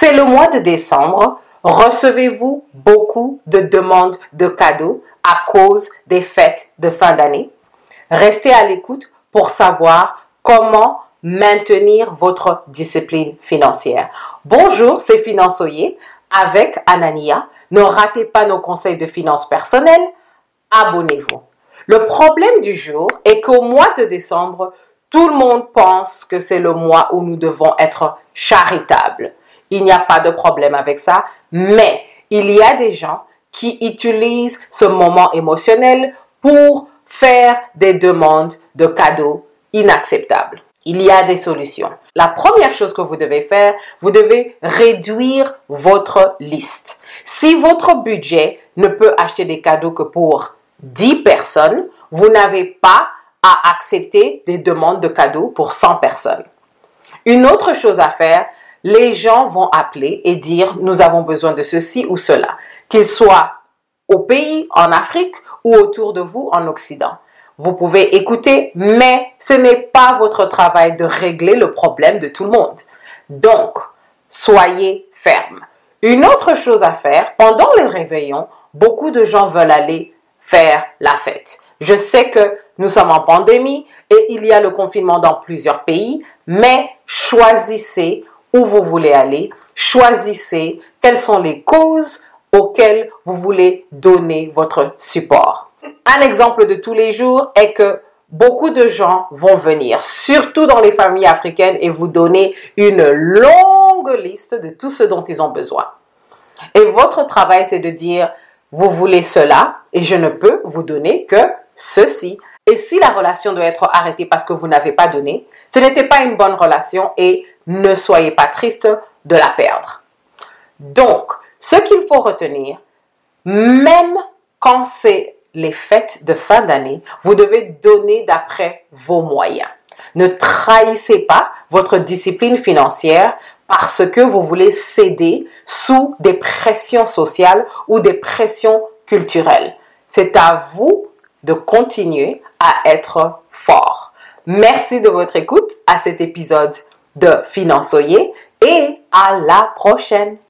C'est le mois de décembre. Recevez-vous beaucoup de demandes de cadeaux à cause des fêtes de fin d'année? Restez à l'écoute pour savoir comment maintenir votre discipline financière. Bonjour, c'est Finançoyer avec Anania. Ne ratez pas nos conseils de finances personnelles. Abonnez-vous. Le problème du jour est qu'au mois de décembre, tout le monde pense que c'est le mois où nous devons être charitables. Il n'y a pas de problème avec ça, mais il y a des gens qui utilisent ce moment émotionnel pour faire des demandes de cadeaux inacceptables. Il y a des solutions. La première chose que vous devez faire, vous devez réduire votre liste. Si votre budget ne peut acheter des cadeaux que pour 10 personnes, vous n'avez pas à accepter des demandes de cadeaux pour 100 personnes. Une autre chose à faire, les gens vont appeler et dire nous avons besoin de ceci ou cela, qu'ils soient au pays, en Afrique ou autour de vous en Occident. Vous pouvez écouter, mais ce n'est pas votre travail de régler le problème de tout le monde. Donc, soyez ferme. Une autre chose à faire, pendant le réveillon, beaucoup de gens veulent aller faire la fête. Je sais que nous sommes en pandémie et il y a le confinement dans plusieurs pays, mais choisissez où vous voulez aller, choisissez quelles sont les causes auxquelles vous voulez donner votre support. Un exemple de tous les jours est que beaucoup de gens vont venir, surtout dans les familles africaines, et vous donner une longue liste de tout ce dont ils ont besoin. Et votre travail, c'est de dire, vous voulez cela et je ne peux vous donner que ceci. Et si la relation doit être arrêtée parce que vous n'avez pas donné, ce n'était pas une bonne relation et ne soyez pas triste de la perdre. Donc, ce qu'il faut retenir, même quand c'est les fêtes de fin d'année, vous devez donner d'après vos moyens. Ne trahissez pas votre discipline financière parce que vous voulez céder sous des pressions sociales ou des pressions culturelles. C'est à vous de continuer à être fort. Merci de votre écoute à cet épisode de Finançoyer et à la prochaine.